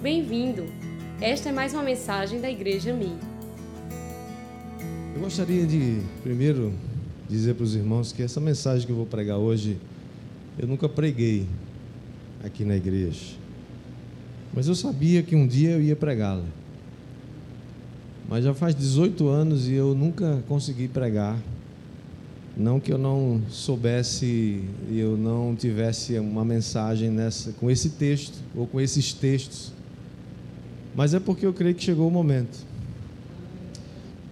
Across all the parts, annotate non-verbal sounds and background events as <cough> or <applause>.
Bem-vindo! Esta é mais uma mensagem da Igreja Mi. Eu gostaria de, primeiro, dizer para os irmãos que essa mensagem que eu vou pregar hoje, eu nunca preguei aqui na igreja. Mas eu sabia que um dia eu ia pregá-la. Mas já faz 18 anos e eu nunca consegui pregar. Não que eu não soubesse e eu não tivesse uma mensagem nessa com esse texto ou com esses textos. Mas é porque eu creio que chegou o momento.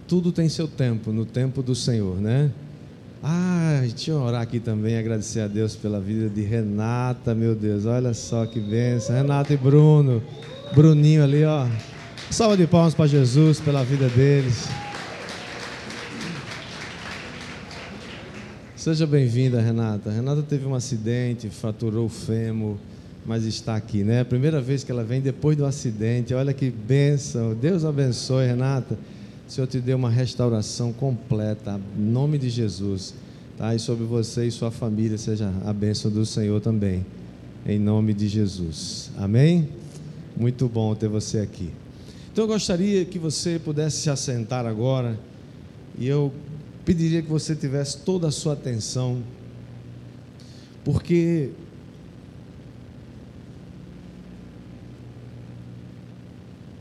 Tudo tem seu tempo, no tempo do Senhor, né? Ah, deixa eu orar aqui também, agradecer a Deus pela vida de Renata, meu Deus, olha só que benção. Renata e Bruno, Bruninho ali, ó. Salva de palmas para Jesus pela vida deles. Seja bem-vinda, Renata. Renata teve um acidente, fraturou o fêmur, mas está aqui, né? primeira vez que ela vem depois do acidente. Olha que bênção. Deus abençoe, Renata. O Senhor te deu uma restauração completa, em nome de Jesus. Tá? E sobre você e sua família seja a bênção do Senhor também, em nome de Jesus. Amém? Muito bom ter você aqui. Então eu gostaria que você pudesse se assentar agora e eu pediria que você tivesse toda a sua atenção, porque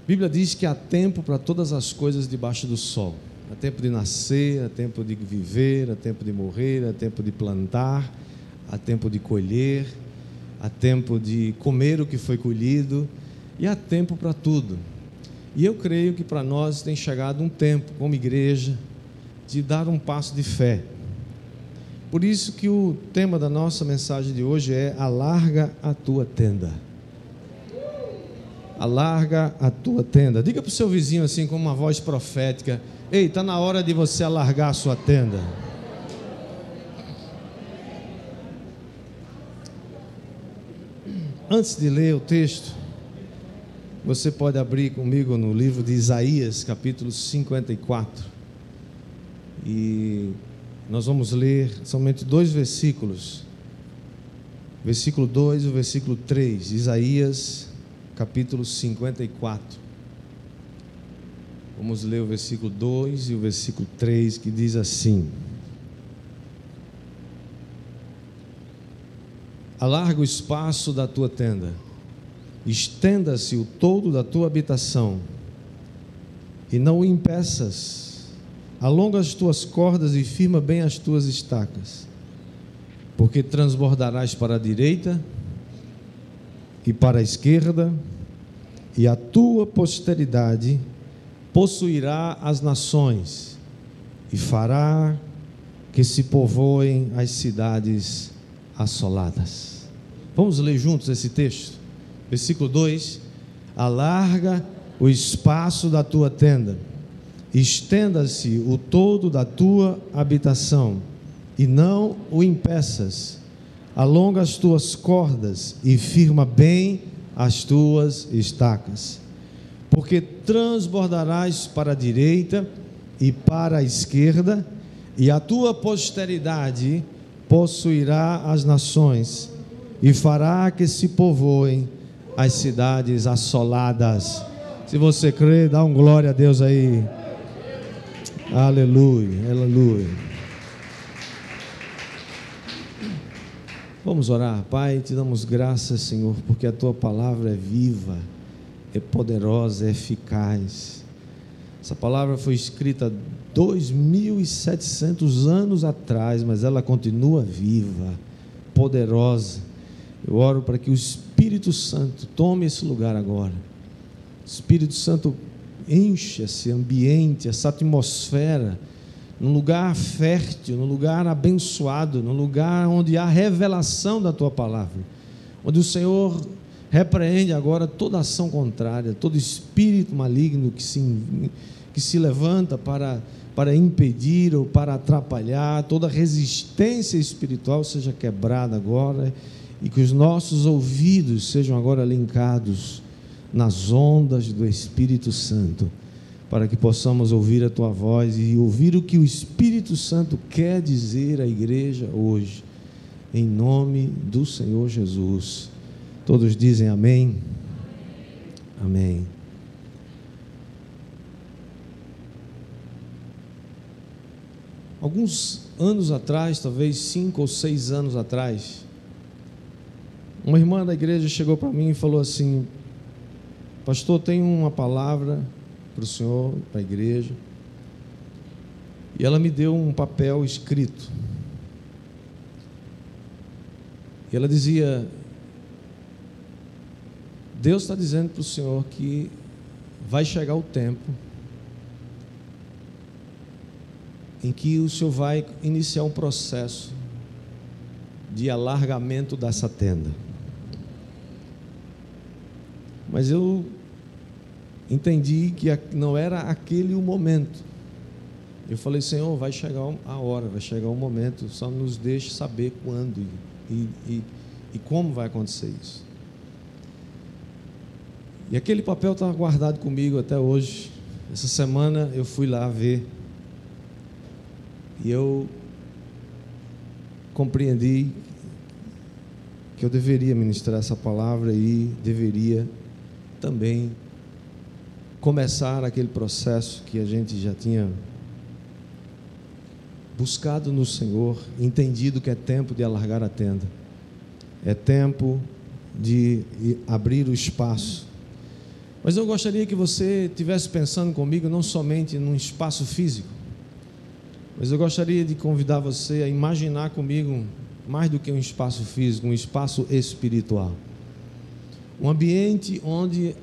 a Bíblia diz que há tempo para todas as coisas debaixo do sol. Há tempo de nascer, há tempo de viver, há tempo de morrer, há tempo de plantar, há tempo de colher, há tempo de comer o que foi colhido e há tempo para tudo. E eu creio que para nós tem chegado um tempo, como igreja, de dar um passo de fé. Por isso que o tema da nossa mensagem de hoje é alarga a tua tenda. Alarga a tua tenda. Diga para o seu vizinho assim com uma voz profética: Ei, está na hora de você alargar a sua tenda. Antes de ler o texto, você pode abrir comigo no livro de Isaías, capítulo 54. E nós vamos ler somente dois versículos. Versículo 2 e o versículo 3, Isaías, capítulo 54. Vamos ler o versículo 2 e o versículo 3 que diz assim: Alarga o espaço da tua tenda, estenda-se o todo da tua habitação, e não o impeças Alonga as tuas cordas e firma bem as tuas estacas, porque transbordarás para a direita e para a esquerda, e a tua posteridade possuirá as nações e fará que se povoem as cidades assoladas. Vamos ler juntos esse texto? Versículo 2: Alarga o espaço da tua tenda estenda-se o todo da tua habitação, e não o impeças. Alonga as tuas cordas e firma bem as tuas estacas, porque transbordarás para a direita e para a esquerda, e a tua posteridade possuirá as nações, e fará que se povoem as cidades assoladas. Se você crê, dá um glória a Deus aí. Aleluia, aleluia. Vamos orar, Pai, te damos graças, Senhor, porque a tua palavra é viva, é poderosa, é eficaz. Essa palavra foi escrita 2.700 anos atrás, mas ela continua viva, poderosa. Eu oro para que o Espírito Santo tome esse lugar agora. Espírito Santo enche esse ambiente, essa atmosfera, num lugar fértil, num lugar abençoado, num lugar onde há revelação da tua palavra, onde o Senhor repreende agora toda ação contrária, todo espírito maligno que se, que se levanta para, para impedir ou para atrapalhar, toda resistência espiritual seja quebrada agora e que os nossos ouvidos sejam agora linkados nas ondas do Espírito Santo, para que possamos ouvir a tua voz e ouvir o que o Espírito Santo quer dizer à igreja hoje, em nome do Senhor Jesus. Todos dizem amém. Amém. Alguns anos atrás, talvez cinco ou seis anos atrás, uma irmã da igreja chegou para mim e falou assim: Pastor, tem uma palavra para o senhor, para a igreja. E ela me deu um papel escrito. E ela dizia: Deus está dizendo para o Senhor que vai chegar o tempo em que o Senhor vai iniciar um processo de alargamento dessa tenda. Mas eu entendi que não era aquele o momento. Eu falei, Senhor, vai chegar a hora, vai chegar o momento, só nos deixe saber quando e, e, e como vai acontecer isso. E aquele papel estava guardado comigo até hoje. Essa semana eu fui lá ver. E eu compreendi que eu deveria ministrar essa palavra e deveria também começar aquele processo que a gente já tinha buscado no Senhor, entendido que é tempo de alargar a tenda, é tempo de abrir o espaço mas eu gostaria que você estivesse pensando comigo não somente num espaço físico, mas eu gostaria de convidar você a imaginar comigo mais do que um espaço físico, um espaço espiritual. Um ambiente onde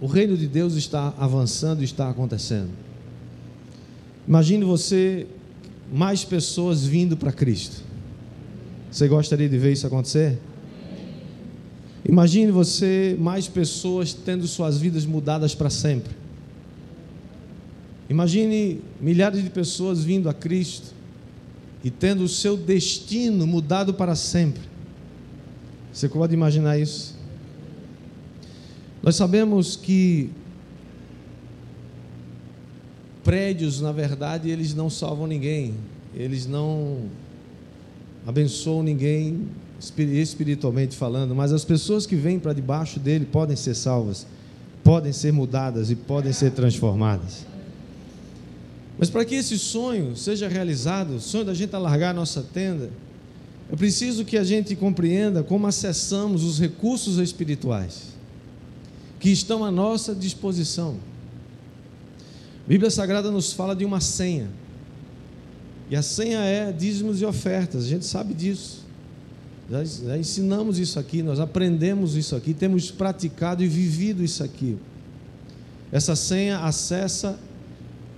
o reino de Deus está avançando, está acontecendo. Imagine você mais pessoas vindo para Cristo. Você gostaria de ver isso acontecer? Imagine você mais pessoas tendo suas vidas mudadas para sempre. Imagine milhares de pessoas vindo a Cristo e tendo o seu destino mudado para sempre. Você pode imaginar isso? Nós sabemos que prédios, na verdade, eles não salvam ninguém, eles não abençoam ninguém, espiritualmente falando, mas as pessoas que vêm para debaixo dele podem ser salvas, podem ser mudadas e podem ser transformadas. Mas para que esse sonho seja realizado, o sonho da gente alargar a nossa tenda, é preciso que a gente compreenda como acessamos os recursos espirituais que estão à nossa disposição. A Bíblia Sagrada nos fala de uma senha. E a senha é dízimos e ofertas, a gente sabe disso. Já, já ensinamos isso aqui, nós aprendemos isso aqui, temos praticado e vivido isso aqui. Essa senha acessa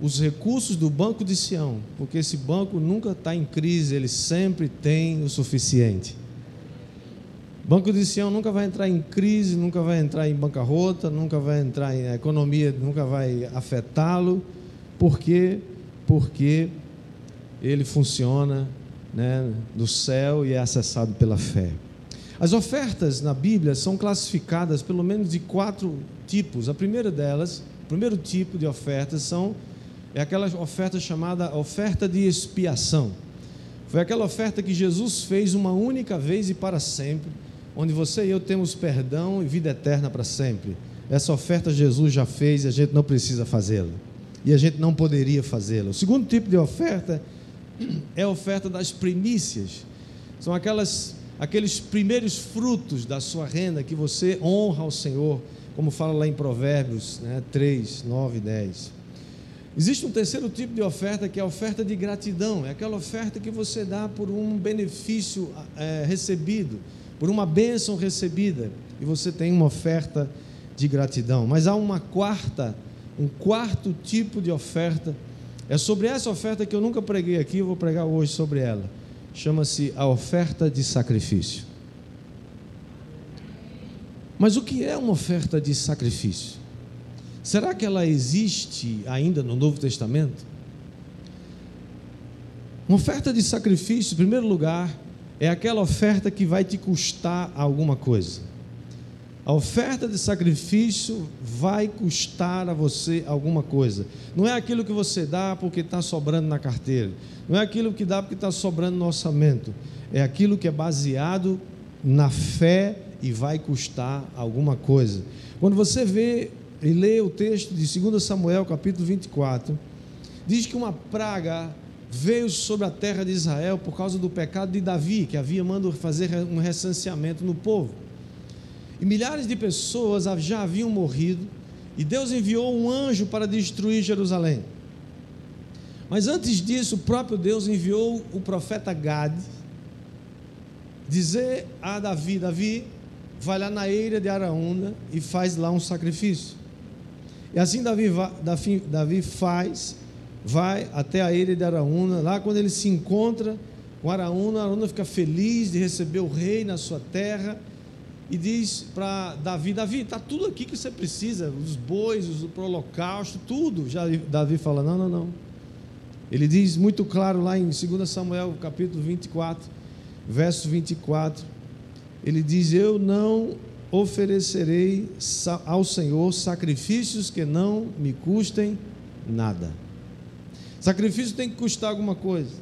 os recursos do Banco de Sião, porque esse banco nunca está em crise, ele sempre tem o suficiente. Banco de Sião nunca vai entrar em crise, nunca vai entrar em bancarrota, nunca vai entrar em economia, nunca vai afetá-lo. Por quê? Porque ele funciona né, do céu e é acessado pela fé. As ofertas na Bíblia são classificadas pelo menos de quatro tipos. A primeira delas, o primeiro tipo de ofertas são é aquela oferta chamada oferta de expiação. Foi aquela oferta que Jesus fez uma única vez e para sempre, onde você e eu temos perdão e vida eterna para sempre. Essa oferta Jesus já fez e a gente não precisa fazê-la. E a gente não poderia fazê-la. O segundo tipo de oferta é a oferta das primícias. São aquelas, aqueles primeiros frutos da sua renda que você honra ao Senhor, como fala lá em Provérbios né, 3, 9 e 10. Existe um terceiro tipo de oferta que é a oferta de gratidão, é aquela oferta que você dá por um benefício é, recebido, por uma bênção recebida, e você tem uma oferta de gratidão. Mas há uma quarta, um quarto tipo de oferta é sobre essa oferta que eu nunca preguei aqui, eu vou pregar hoje sobre ela. Chama-se a oferta de sacrifício. Mas o que é uma oferta de sacrifício? Será que ela existe ainda no Novo Testamento? Uma oferta de sacrifício, em primeiro lugar, é aquela oferta que vai te custar alguma coisa. A oferta de sacrifício vai custar a você alguma coisa. Não é aquilo que você dá porque está sobrando na carteira. Não é aquilo que dá porque está sobrando no orçamento. É aquilo que é baseado na fé e vai custar alguma coisa. Quando você vê e lê o texto de 2 Samuel, capítulo 24, diz que uma praga veio sobre a terra de Israel por causa do pecado de Davi, que havia mandado fazer um recenseamento no povo. E milhares de pessoas já haviam morrido, e Deus enviou um anjo para destruir Jerusalém. Mas antes disso, o próprio Deus enviou o profeta Gad dizer a Davi: Davi, vai lá na eira de Araúna e faz lá um sacrifício. E assim Davi, Davi, Davi faz, vai até a ilha de Araúna. Lá, quando ele se encontra com Araúna, Araúna fica feliz de receber o rei na sua terra e diz para Davi: Davi, está tudo aqui que você precisa, os bois, o holocausto, tudo. Já Davi fala: Não, não, não. Ele diz muito claro lá em 2 Samuel, capítulo 24, verso 24. Ele diz: Eu não oferecerei ao Senhor sacrifícios que não me custem nada. Sacrifício tem que custar alguma coisa.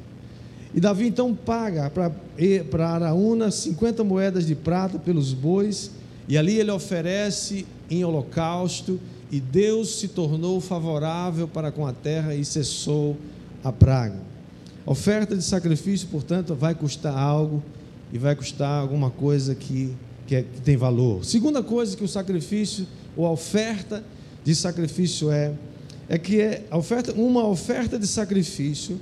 E Davi então paga para Araúna 50 moedas de prata pelos bois, e ali ele oferece em holocausto, e Deus se tornou favorável para com a terra e cessou a praga. Oferta de sacrifício, portanto, vai custar algo e vai custar alguma coisa que que, é, que tem valor. Segunda coisa que o sacrifício ou a oferta de sacrifício é, é que é a oferta, uma oferta de sacrifício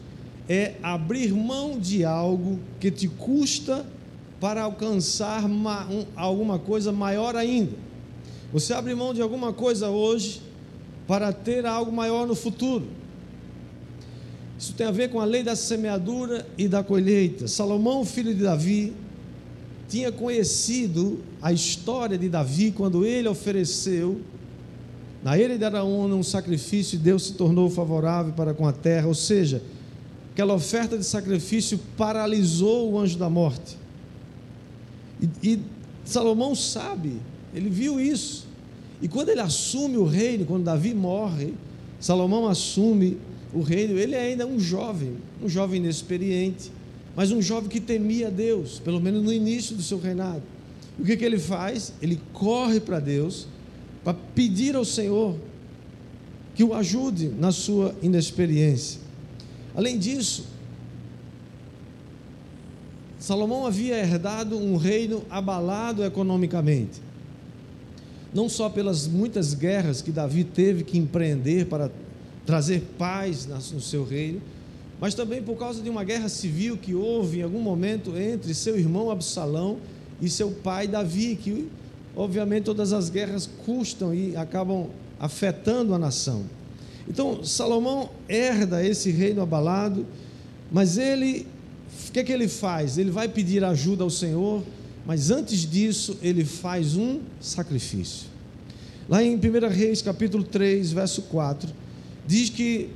é abrir mão de algo que te custa para alcançar uma, um, alguma coisa maior ainda. Você abre mão de alguma coisa hoje para ter algo maior no futuro. Isso tem a ver com a lei da semeadura e da colheita. Salomão, filho de Davi, tinha conhecido a história de Davi quando ele ofereceu na ilha de Araúna um sacrifício e Deus se tornou favorável para com a terra, ou seja, aquela oferta de sacrifício paralisou o anjo da morte. E, e Salomão sabe, ele viu isso. E quando ele assume o reino, quando Davi morre, Salomão assume o reino, ele é ainda um jovem, um jovem inexperiente mas um jovem que temia Deus, pelo menos no início do seu reinado. O que, que ele faz? Ele corre para Deus para pedir ao Senhor que o ajude na sua inexperiência. Além disso, Salomão havia herdado um reino abalado economicamente. Não só pelas muitas guerras que Davi teve que empreender para trazer paz no seu reino, mas também por causa de uma guerra civil que houve em algum momento entre seu irmão Absalão e seu pai Davi, que obviamente todas as guerras custam e acabam afetando a nação. Então Salomão herda esse reino abalado, mas ele, o que, é que ele faz? Ele vai pedir ajuda ao Senhor, mas antes disso ele faz um sacrifício. Lá em 1 Reis capítulo 3, verso 4, diz que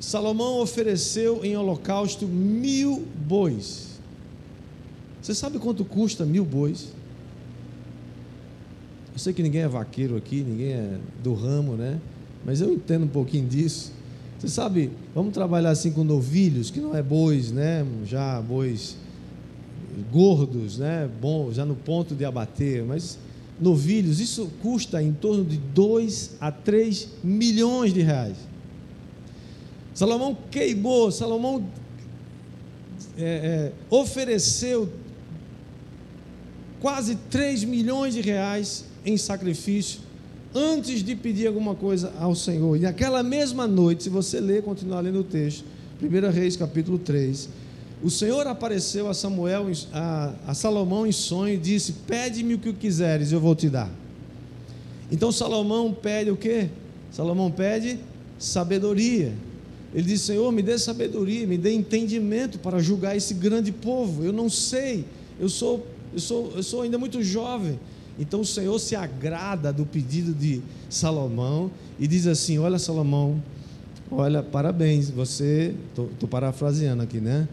Salomão ofereceu em holocausto mil bois. Você sabe quanto custa mil bois? Eu sei que ninguém é vaqueiro aqui, ninguém é do ramo, né? Mas eu entendo um pouquinho disso. Você sabe, vamos trabalhar assim com novilhos, que não é bois, né? Já bois gordos, né? Bom, já no ponto de abater, mas novilhos, isso custa em torno de 2 a 3 milhões de reais. Salomão queimou, Salomão é, é, ofereceu quase 3 milhões de reais em sacrifício antes de pedir alguma coisa ao Senhor. E naquela mesma noite, se você ler, continuar lendo o texto, 1 Reis capítulo 3, o Senhor apareceu a Samuel, a, a Salomão em sonho e disse: Pede-me o que quiseres, eu vou te dar. Então Salomão pede o que? Salomão pede sabedoria. Ele disse: Senhor, me dê sabedoria, me dê entendimento para julgar esse grande povo. Eu não sei, eu sou, eu sou, eu sou ainda muito jovem. Então o Senhor se agrada do pedido de Salomão e diz assim: Olha, Salomão, olha, parabéns, você, estou parafraseando aqui, né?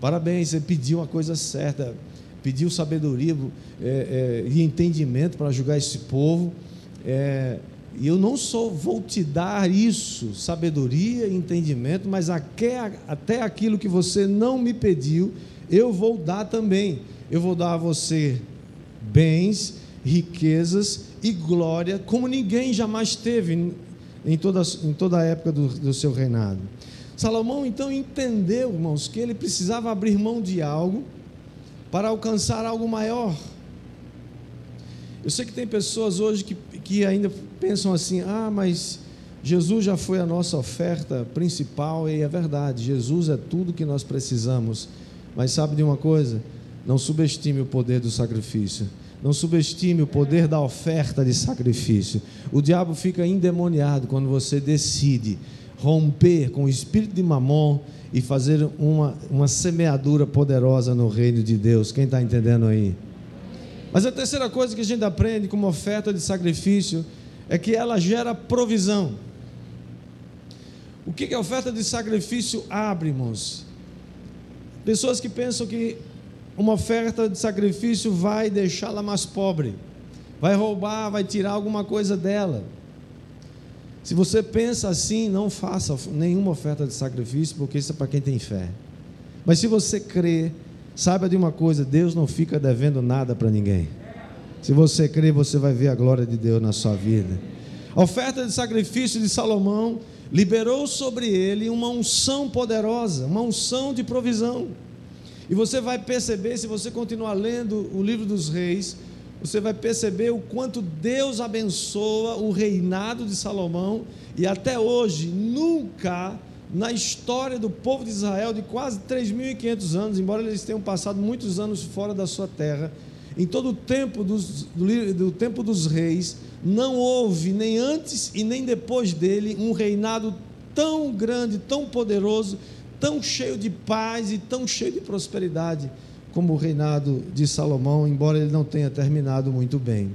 Parabéns, você pediu uma coisa certa, pediu sabedoria é, é, e entendimento para julgar esse povo. É, e eu não só vou te dar isso, sabedoria e entendimento, mas até, até aquilo que você não me pediu, eu vou dar também. Eu vou dar a você bens, riquezas e glória como ninguém jamais teve em toda, em toda a época do, do seu reinado. Salomão então entendeu, irmãos, que ele precisava abrir mão de algo para alcançar algo maior. Eu sei que tem pessoas hoje que, que ainda pensam assim: ah, mas Jesus já foi a nossa oferta principal, e é verdade, Jesus é tudo que nós precisamos. Mas sabe de uma coisa? Não subestime o poder do sacrifício. Não subestime o poder da oferta de sacrifício. O diabo fica endemoniado quando você decide romper com o espírito de mamon e fazer uma, uma semeadura poderosa no reino de Deus. Quem está entendendo aí? Mas a terceira coisa que a gente aprende como oferta de sacrifício é que ela gera provisão. O que, que a oferta de sacrifício abre, irmãos? Pessoas que pensam que uma oferta de sacrifício vai deixá-la mais pobre, vai roubar, vai tirar alguma coisa dela. Se você pensa assim, não faça nenhuma oferta de sacrifício, porque isso é para quem tem fé. Mas se você crê, saiba de uma coisa: Deus não fica devendo nada para ninguém. Se você crê, você vai ver a glória de Deus na sua vida. A oferta de sacrifício de Salomão liberou sobre ele uma unção poderosa, uma unção de provisão. E você vai perceber, se você continuar lendo o livro dos reis, você vai perceber o quanto Deus abençoa o reinado de Salomão e até hoje nunca na história do povo de Israel de quase 3.500 anos, embora eles tenham passado muitos anos fora da sua terra, em todo o tempo dos, do, do tempo dos reis, não houve nem antes e nem depois dele um reinado tão grande, tão poderoso, tão cheio de paz e tão cheio de prosperidade como o reinado de Salomão, embora ele não tenha terminado muito bem.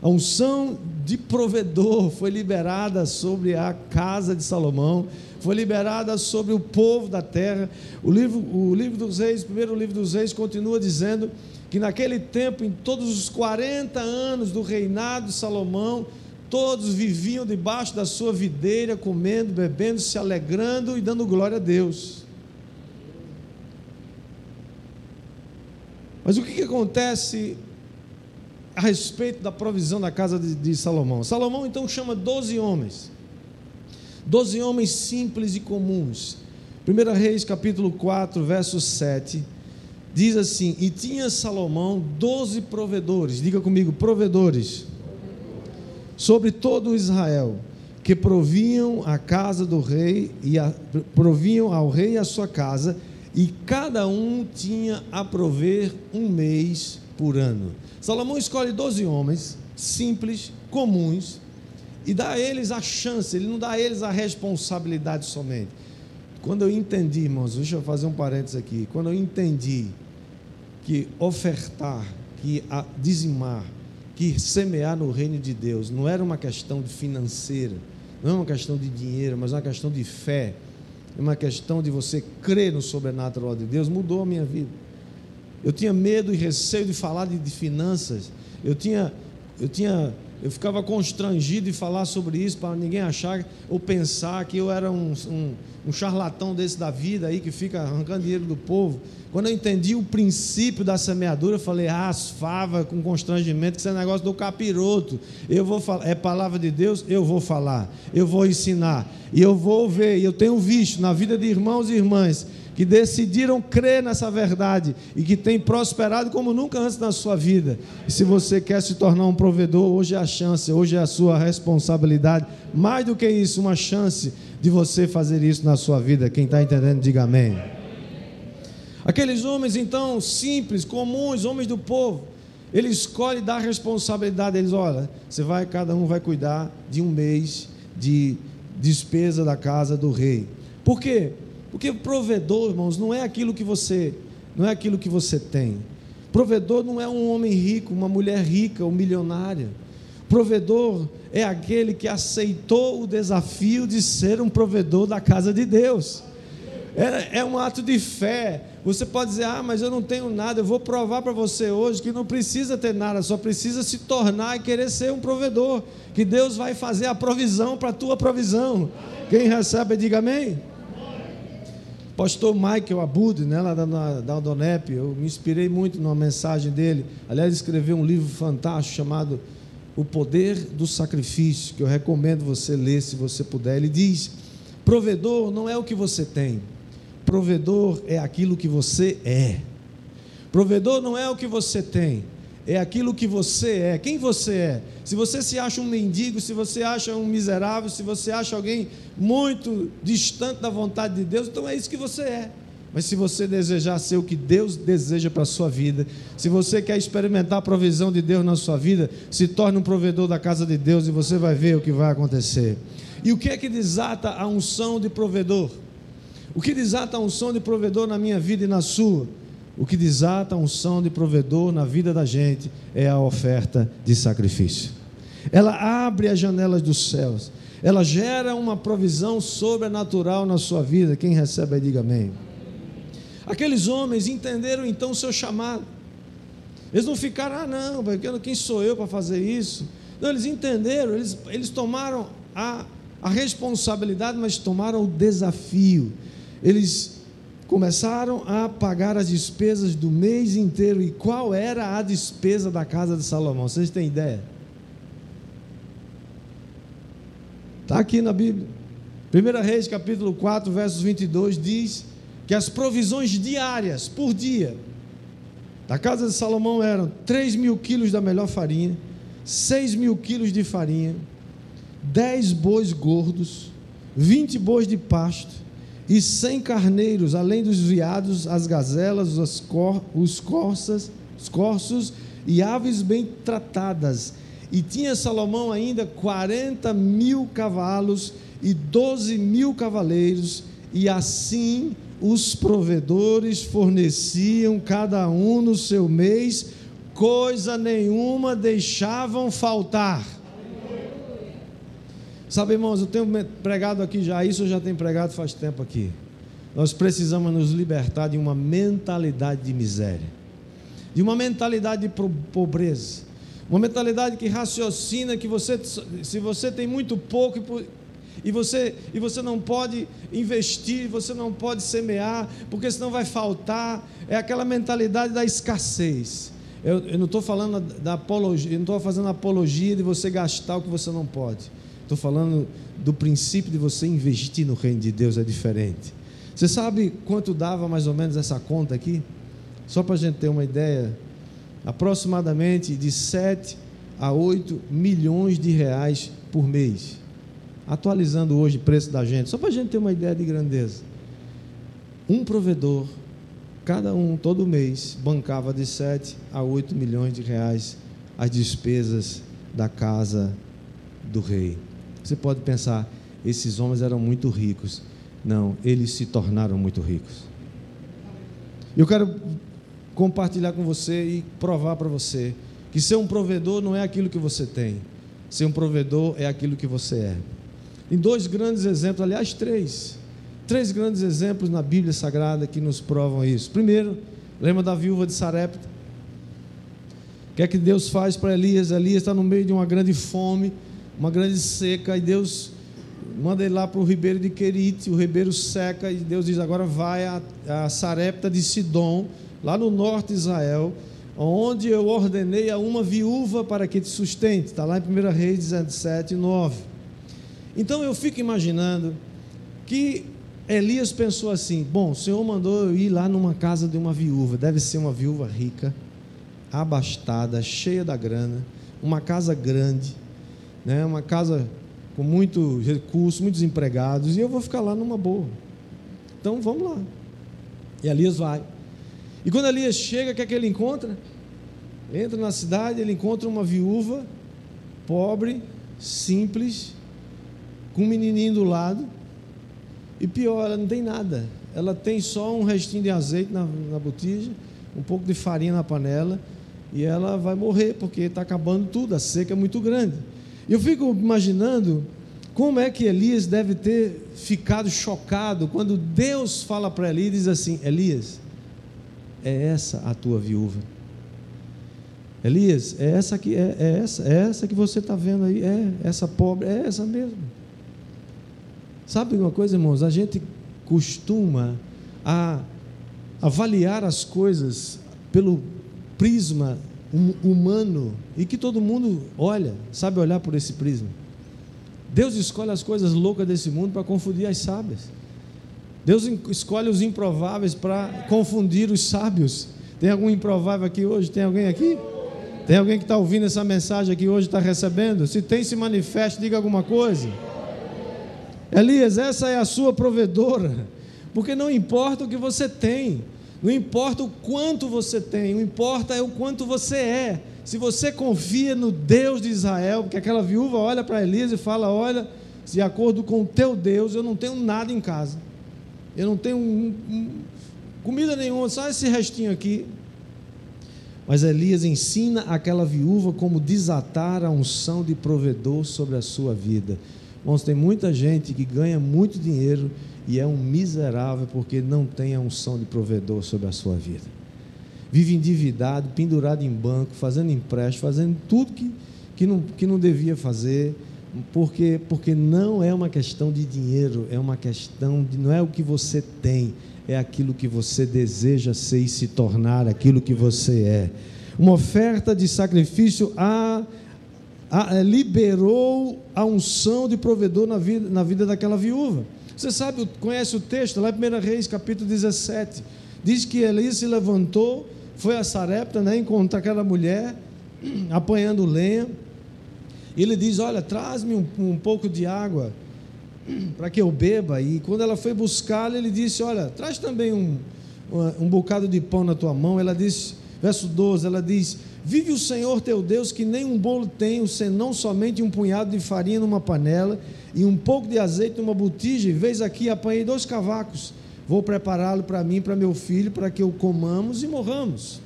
A unção de provedor foi liberada sobre a casa de Salomão, foi liberada sobre o povo da terra. O livro, o livro dos reis, o primeiro livro dos reis, continua dizendo que naquele tempo, em todos os 40 anos do reinado de Salomão, todos viviam debaixo da sua videira, comendo, bebendo, se alegrando e dando glória a Deus. Mas o que, que acontece a respeito da provisão da casa de, de Salomão? Salomão então chama 12 homens, 12 homens simples e comuns. 1 Reis capítulo 4, verso 7, diz assim: E tinha Salomão doze provedores, diga comigo, provedores sobre todo Israel, que proviam a casa do rei e a, proviam ao rei a sua casa, e cada um tinha a prover um mês por ano. Salomão escolhe 12 homens simples, comuns, e dá a eles a chance, ele não dá a eles a responsabilidade somente. Quando eu entendi, irmãos, deixa eu fazer um parênteses aqui. Quando eu entendi que ofertar, que dizimar, que semear no reino de Deus não era uma questão financeira, não é uma questão de dinheiro, mas uma questão de fé, é uma questão de você crer no sobrenatural de Deus, mudou a minha vida. Eu tinha medo e receio de falar de, de finanças, eu tinha, eu tinha, eu ficava constrangido de falar sobre isso para ninguém achar ou pensar que eu era um, um, um charlatão desse da vida aí que fica arrancando dinheiro do povo. Quando eu entendi o princípio da semeadura, eu falei, ah, as favas com constrangimento, que isso é negócio do capiroto. Eu vou falar, é palavra de Deus, eu vou falar, eu vou ensinar, e eu vou ver, e eu tenho visto na vida de irmãos e irmãs que decidiram crer nessa verdade e que têm prosperado como nunca antes na sua vida. E se você quer se tornar um provedor, hoje é a chance, hoje é a sua responsabilidade. Mais do que isso, uma chance de você fazer isso na sua vida. Quem está entendendo, diga amém. Aqueles homens, então, simples, comuns, homens do povo, ele escolhe dar responsabilidade. Eles, olha, você vai, cada um vai cuidar de um mês de despesa da casa do rei. Por quê? Porque provedor, irmãos, não é aquilo que você, não é aquilo que você tem. Provedor não é um homem rico, uma mulher rica ou milionária. Provedor é aquele que aceitou o desafio de ser um provedor da casa de Deus. É, é um ato de fé. Você pode dizer, ah, mas eu não tenho nada. Eu vou provar para você hoje que não precisa ter nada, só precisa se tornar e querer ser um provedor. Que Deus vai fazer a provisão para a tua provisão. Quem recebe, diga amém. Pastor Michael Abud, né, lá da, da Aldonep, eu me inspirei muito numa mensagem dele. Aliás, escreveu um livro fantástico chamado O Poder do Sacrifício, que eu recomendo você ler se você puder. Ele diz: provedor não é o que você tem, provedor é aquilo que você é. Provedor não é o que você tem, é aquilo que você é. Quem você é? Se você se acha um mendigo, se você acha um miserável, se você acha alguém muito distante da vontade de Deus, então é isso que você é. Mas se você desejar ser o que Deus deseja para a sua vida, se você quer experimentar a provisão de Deus na sua vida, se torne um provedor da casa de Deus e você vai ver o que vai acontecer. E o que é que desata a unção de provedor? O que desata a unção de provedor na minha vida e na sua? O que desata a unção de provedor na vida da gente é a oferta de sacrifício. Ela abre as janelas dos céus. Ela gera uma provisão sobrenatural na sua vida. Quem recebe diga amém. Aqueles homens entenderam então o seu chamado. Eles não ficaram, ah, não, quem sou eu para fazer isso? Não, eles entenderam, eles, eles tomaram a, a responsabilidade, mas tomaram o desafio. Eles começaram a pagar as despesas do mês inteiro. E qual era a despesa da casa de Salomão? Vocês têm ideia? Está aqui na Bíblia. 1 Reis, capítulo 4, versos 22, diz que as provisões diárias, por dia, da casa de Salomão eram 3 mil quilos da melhor farinha, 6 mil quilos de farinha, 10 bois gordos, 20 bois de pasto, e cem carneiros, além dos viados, as gazelas, os, cor, os corças, os corços e aves bem tratadas. E tinha Salomão ainda quarenta mil cavalos e doze mil cavaleiros, e assim os provedores forneciam cada um no seu mês, coisa nenhuma deixavam faltar. Sabe, irmãos, eu tenho pregado aqui já, isso eu já tenho pregado faz tempo aqui. Nós precisamos nos libertar de uma mentalidade de miséria, de uma mentalidade de pobreza, uma mentalidade que raciocina que você, se você tem muito pouco e você, e você não pode investir, você não pode semear, porque senão vai faltar. É aquela mentalidade da escassez. Eu, eu não estou falando da apologia, eu não estou fazendo apologia de você gastar o que você não pode. Estou falando do princípio de você investir no reino de Deus, é diferente. Você sabe quanto dava mais ou menos essa conta aqui? Só para a gente ter uma ideia, aproximadamente de 7 a 8 milhões de reais por mês. Atualizando hoje o preço da gente, só para a gente ter uma ideia de grandeza. Um provedor, cada um, todo mês, bancava de 7 a 8 milhões de reais as despesas da casa do rei. Você pode pensar, esses homens eram muito ricos. Não, eles se tornaram muito ricos. Eu quero compartilhar com você e provar para você que ser um provedor não é aquilo que você tem, ser um provedor é aquilo que você é. Em dois grandes exemplos, aliás, três, três grandes exemplos na Bíblia Sagrada que nos provam isso. Primeiro, lembra da viúva de Sarepta? O que é que Deus faz para Elias? Elias está no meio de uma grande fome uma grande seca, e Deus manda ele lá para o ribeiro de Querite, o ribeiro seca, e Deus diz: agora vai a, a Sarepta de Sidom, lá no norte de Israel, onde eu ordenei a uma viúva para que te sustente. Está lá em 1 Reis 17, 9. Então eu fico imaginando que Elias pensou assim: bom, o Senhor mandou eu ir lá numa casa de uma viúva, deve ser uma viúva rica, abastada, cheia da grana, uma casa grande né, uma casa com muitos recursos, muitos empregados, e eu vou ficar lá numa boa. Então vamos lá. E Elias vai. E quando Elias chega, o que é que ele encontra? Entra na cidade, ele encontra uma viúva, pobre, simples, com um menininho do lado. E pior, ela não tem nada. Ela tem só um restinho de azeite na, na botija, um pouco de farinha na panela, e ela vai morrer, porque está acabando tudo, a seca é muito grande. Eu fico imaginando como é que Elias deve ter ficado chocado quando Deus fala para Elias e diz assim: Elias, é essa a tua viúva. Elias, é essa que é, é essa, é essa que você está vendo aí, é essa pobre, é essa mesmo. Sabe uma coisa, irmãos? A gente costuma a avaliar as coisas pelo prisma humano e que todo mundo olha, sabe olhar por esse prisma. Deus escolhe as coisas loucas desse mundo para confundir as sábias. Deus escolhe os improváveis para confundir os sábios. Tem algum improvável aqui hoje? Tem alguém aqui? Tem alguém que está ouvindo essa mensagem aqui hoje, está recebendo? Se tem, se manifeste, diga alguma coisa. Elias, essa é a sua provedora, porque não importa o que você tem, não importa o quanto você tem, o importa é o quanto você é. Se você confia no Deus de Israel, porque aquela viúva olha para Elias e fala: Olha, de acordo com o teu Deus, eu não tenho nada em casa, eu não tenho um, um, comida nenhuma, só esse restinho aqui. Mas Elias ensina aquela viúva como desatar a unção de provedor sobre a sua vida. Irmãos, tem muita gente que ganha muito dinheiro e é um miserável porque não tem a unção de provedor sobre a sua vida. Vive endividado, pendurado em banco, fazendo empréstimo, fazendo tudo que, que, não, que não devia fazer, porque, porque não é uma questão de dinheiro, é uma questão de não é o que você tem, é aquilo que você deseja ser e se tornar aquilo que você é. Uma oferta de sacrifício a a, é, liberou a unção de provedor na vida, na vida daquela viúva. Você sabe, conhece o texto, lá em 1 Reis, capítulo 17. Diz que Elias se levantou, foi a Sarepta, né, encontrar aquela mulher, <clears throat> apanhando lenha. E ele diz: Olha, traz-me um, um, pouco de água <clears throat> para que eu beba. E quando ela foi buscá-la, ele disse: Olha, traz também um, um, um bocado de pão na tua mão. Ela disse, verso 12, ela diz: Vive o Senhor teu Deus que nem um bolo tenho, senão somente um punhado de farinha numa panela e um pouco de azeite numa botija. E vez aqui apanhei dois cavacos. Vou prepará-lo para mim para meu filho, para que o comamos e morramos.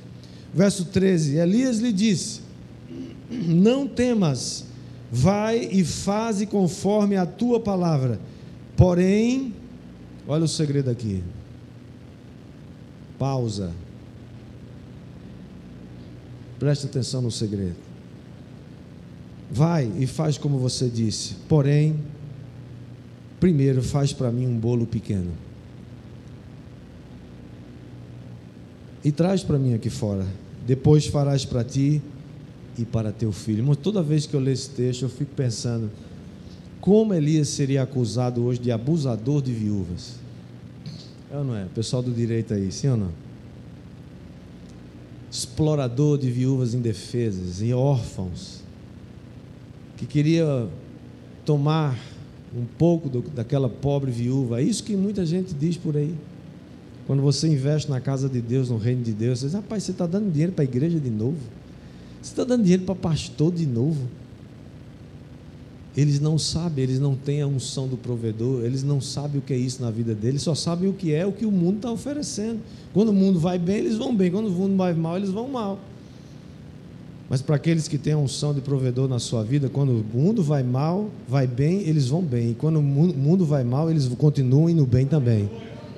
Verso 13: Elias lhe disse: Não temas, vai e faze conforme a tua palavra. Porém, olha o segredo aqui. Pausa. Preste atenção no segredo. Vai e faz como você disse. Porém, primeiro faz para mim um bolo pequeno. E traz para mim aqui fora. Depois farás para ti e para teu filho. Mas toda vez que eu leio esse texto, eu fico pensando como Elias seria acusado hoje de abusador de viúvas. É ou não é? Pessoal do direito aí, sim ou não? explorador de viúvas indefesas e órfãos, que queria tomar um pouco do, daquela pobre viúva. É isso que muita gente diz por aí. Quando você investe na casa de Deus, no reino de Deus, você diz: rapaz, você está dando dinheiro para a igreja de novo? Você está dando dinheiro para pastor de novo? Eles não sabem, eles não têm a unção do provedor, eles não sabem o que é isso na vida deles, só sabem o que é o que o mundo está oferecendo. Quando o mundo vai bem, eles vão bem, quando o mundo vai mal, eles vão mal. Mas para aqueles que têm a unção de provedor na sua vida, quando o mundo vai mal, vai bem, eles vão bem. E quando o mundo vai mal, eles continuam indo bem também.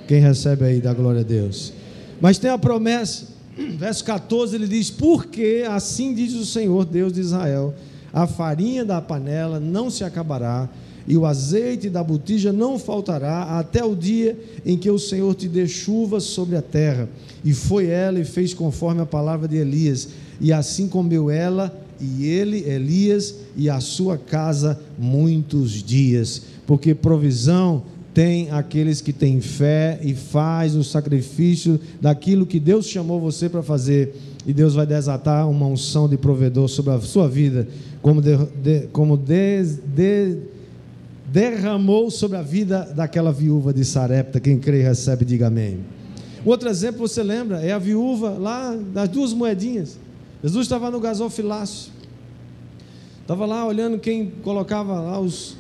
Quem recebe aí, dá glória a Deus. Mas tem a promessa, <clears throat> verso 14, ele diz: Porque assim diz o Senhor, Deus de Israel a farinha da panela não se acabará, e o azeite da botija não faltará, até o dia em que o Senhor te dê chuva sobre a terra. E foi ela e fez conforme a palavra de Elias, e assim comeu ela e ele, Elias, e a sua casa muitos dias, porque provisão tem aqueles que têm fé e faz o sacrifício daquilo que Deus chamou você para fazer, e Deus vai desatar uma unção de provedor sobre a sua vida como, de, de, como de, derramou sobre a vida daquela viúva de Sarepta. Quem crê recebe, diga amém. Outro exemplo, você lembra? É a viúva lá das duas moedinhas. Jesus estava no gasofilácio. Estava lá olhando quem colocava lá os,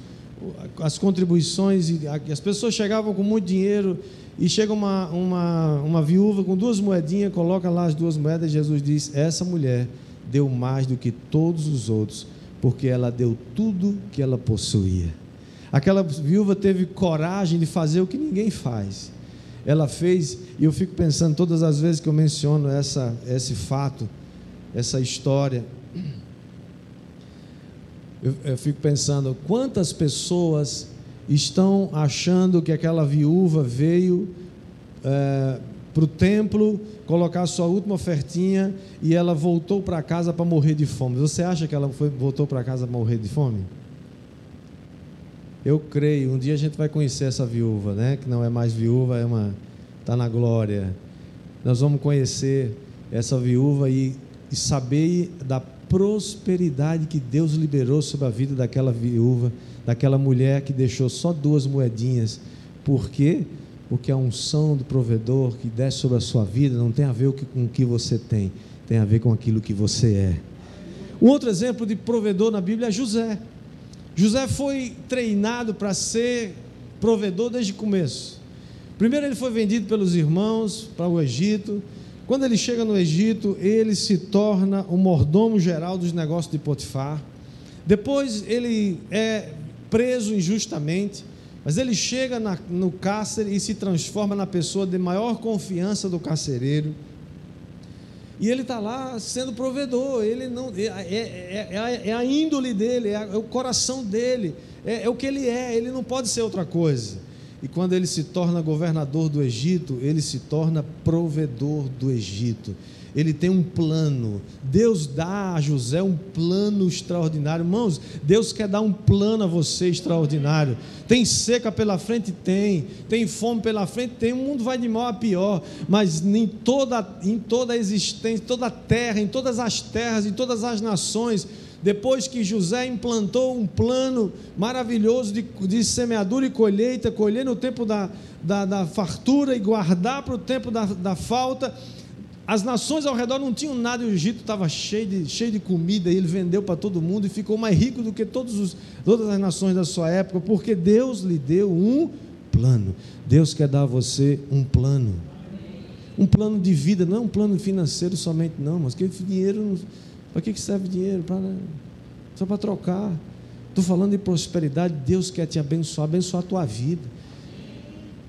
as contribuições. E as pessoas chegavam com muito dinheiro. E chega uma, uma, uma viúva com duas moedinhas, coloca lá as duas moedas. E Jesus diz: Essa mulher deu mais do que todos os outros, porque ela deu tudo que ela possuía. Aquela viúva teve coragem de fazer o que ninguém faz. Ela fez, e eu fico pensando todas as vezes que eu menciono essa, esse fato, essa história, eu, eu fico pensando quantas pessoas estão achando que aquela viúva veio é, para o templo, colocar sua última ofertinha e ela voltou para casa para morrer de fome. Você acha que ela foi, voltou para casa para morrer de fome? Eu creio, um dia a gente vai conhecer essa viúva, né? Que não é mais viúva, é uma está na glória. Nós vamos conhecer essa viúva e, e saber da prosperidade que Deus liberou sobre a vida daquela viúva, daquela mulher que deixou só duas moedinhas. Por quê? Porque a unção do provedor que desce sobre a sua vida não tem a ver com o que você tem, tem a ver com aquilo que você é. Um outro exemplo de provedor na Bíblia é José. José foi treinado para ser provedor desde o começo. Primeiro ele foi vendido pelos irmãos para o Egito. Quando ele chega no Egito, ele se torna o mordomo geral dos negócios de Potifar. Depois ele é preso injustamente, mas ele chega na, no cárcere e se transforma na pessoa de maior confiança do carcereiro. E ele está lá sendo provedor, ele não é, é, é, é, a índole dele, é, o coração dele, é o que ele é, ele não pode ser outra coisa. E quando ele se torna governador do Egito, ele se torna provedor do Egito ele tem um plano. Deus dá a José um plano extraordinário. Irmãos, Deus quer dar um plano a você extraordinário. Tem seca pela frente? Tem. Tem fome pela frente? Tem. O mundo vai de mal a pior. Mas em toda, em toda a existência, toda a terra, em todas as terras, em todas as nações, depois que José implantou um plano maravilhoso de, de semeadura e colheita, colher no tempo da, da, da fartura e guardar para o tempo da, da falta, as nações ao redor não tinham nada e o Egito estava cheio de, cheio de comida e ele vendeu para todo mundo e ficou mais rico do que os, todas as nações da sua época, porque Deus lhe deu um plano. Deus quer dar a você um plano. Um plano de vida, não é um plano financeiro somente, não, mas que dinheiro. Para que serve dinheiro? Para, só para trocar. Estou falando de prosperidade, Deus quer te abençoar, abençoar a tua vida.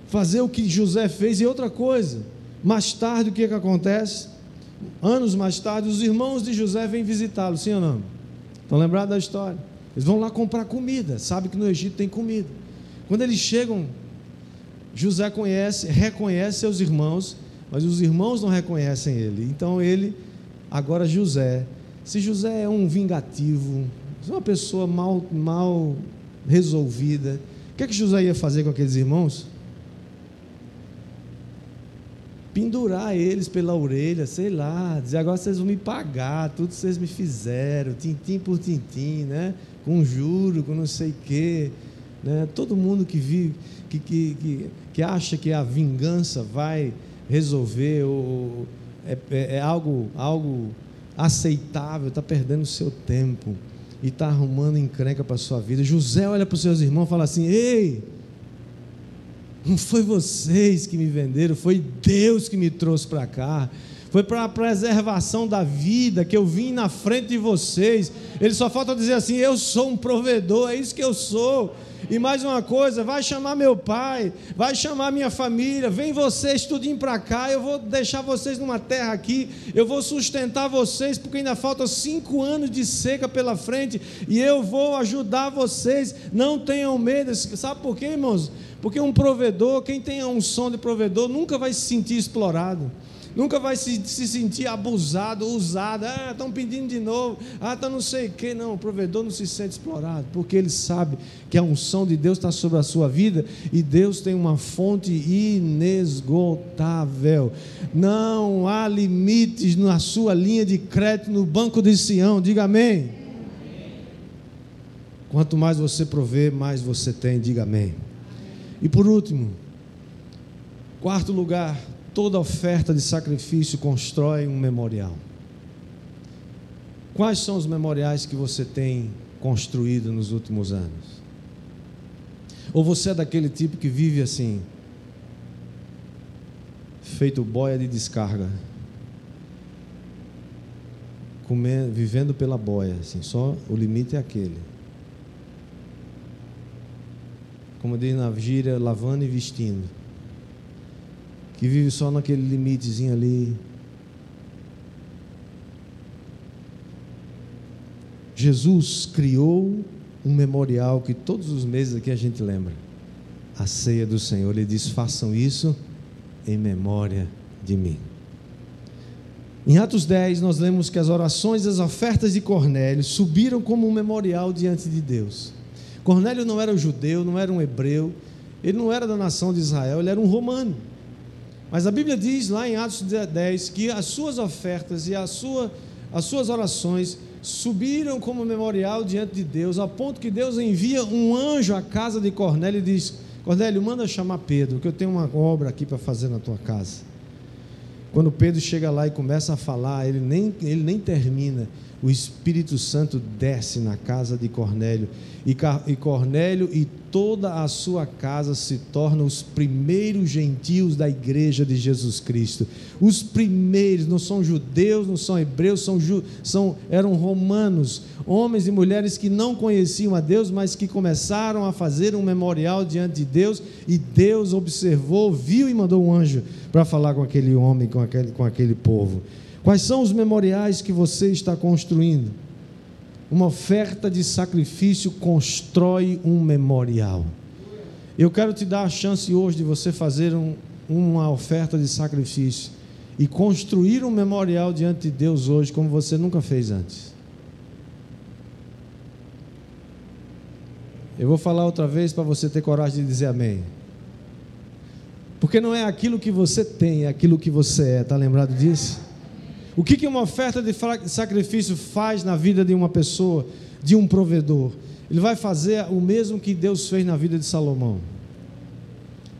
Fazer o que José fez e outra coisa mais tarde, o que, que acontece? Anos mais tarde, os irmãos de José vêm visitá-lo, sim ou não? Estão lembrados da história? Eles vão lá comprar comida, sabe que no Egito tem comida. Quando eles chegam, José conhece, reconhece seus irmãos, mas os irmãos não reconhecem ele. Então ele, agora José, se José é um vingativo, é uma pessoa mal, mal resolvida, o que, é que José ia fazer com aqueles irmãos? Pendurar eles pela orelha, sei lá, dizer agora vocês vão me pagar, tudo que vocês me fizeram, tintim por tintim, né? com juro, com não sei o quê. Né? Todo mundo que vive, que, que, que, que, acha que a vingança vai resolver, ou é, é, é algo, algo aceitável, está perdendo o seu tempo e está arrumando encrenca para a sua vida. José olha para os seus irmãos e fala assim: Ei! Não foi vocês que me venderam, foi Deus que me trouxe para cá. Foi para a preservação da vida que eu vim na frente de vocês. Ele só falta dizer assim: eu sou um provedor, é isso que eu sou. E mais uma coisa, vai chamar meu pai, vai chamar minha família, vem vocês tudinho para cá, eu vou deixar vocês numa terra aqui, eu vou sustentar vocês, porque ainda falta cinco anos de seca pela frente, e eu vou ajudar vocês, não tenham medo, sabe por quê, irmãos? Porque um provedor, quem tem a unção de provedor, nunca vai se sentir explorado, nunca vai se, se sentir abusado, usado. Ah, estão pedindo de novo, ah, está não sei o quê. Não, o provedor não se sente explorado, porque ele sabe que a unção de Deus está sobre a sua vida e Deus tem uma fonte inesgotável. Não há limites na sua linha de crédito no banco de Sião. Diga amém. Quanto mais você prover, mais você tem. Diga amém. E por último, quarto lugar, toda oferta de sacrifício constrói um memorial. Quais são os memoriais que você tem construído nos últimos anos? Ou você é daquele tipo que vive assim, feito boia de descarga, comendo, vivendo pela boia, assim, só o limite é aquele. Como diz na gíria, lavando e vestindo, que vive só naquele limitezinho ali. Jesus criou um memorial que todos os meses aqui a gente lembra. A ceia do Senhor. Ele diz: façam isso em memória de mim. Em Atos 10, nós lemos que as orações e as ofertas de Cornélio subiram como um memorial diante de Deus. Cornélio não era um judeu, não era um hebreu, ele não era da nação de Israel, ele era um romano. Mas a Bíblia diz lá em Atos 10 que as suas ofertas e a sua, as suas orações subiram como memorial diante de Deus, a ponto que Deus envia um anjo à casa de Cornélio e diz: Cornélio, manda chamar Pedro, que eu tenho uma obra aqui para fazer na tua casa. Quando Pedro chega lá e começa a falar, ele nem, ele nem termina. O Espírito Santo desce na casa de Cornélio. E Cornélio e toda a sua casa se tornam os primeiros gentios da igreja de Jesus Cristo. Os primeiros, não são judeus, não são hebreus, são, são eram romanos, homens e mulheres que não conheciam a Deus, mas que começaram a fazer um memorial diante de Deus, e Deus observou, viu e mandou um anjo para falar com aquele homem, com aquele, com aquele povo. Quais são os memoriais que você está construindo? Uma oferta de sacrifício constrói um memorial. Eu quero te dar a chance hoje de você fazer um, uma oferta de sacrifício e construir um memorial diante de Deus hoje como você nunca fez antes. Eu vou falar outra vez para você ter coragem de dizer amém. Porque não é aquilo que você tem, é aquilo que você é. Está lembrado disso? O que, uma oferta de sacrifício faz na vida de uma pessoa, de um provedor? Ele vai fazer o mesmo que Deus fez na vida de Salomão.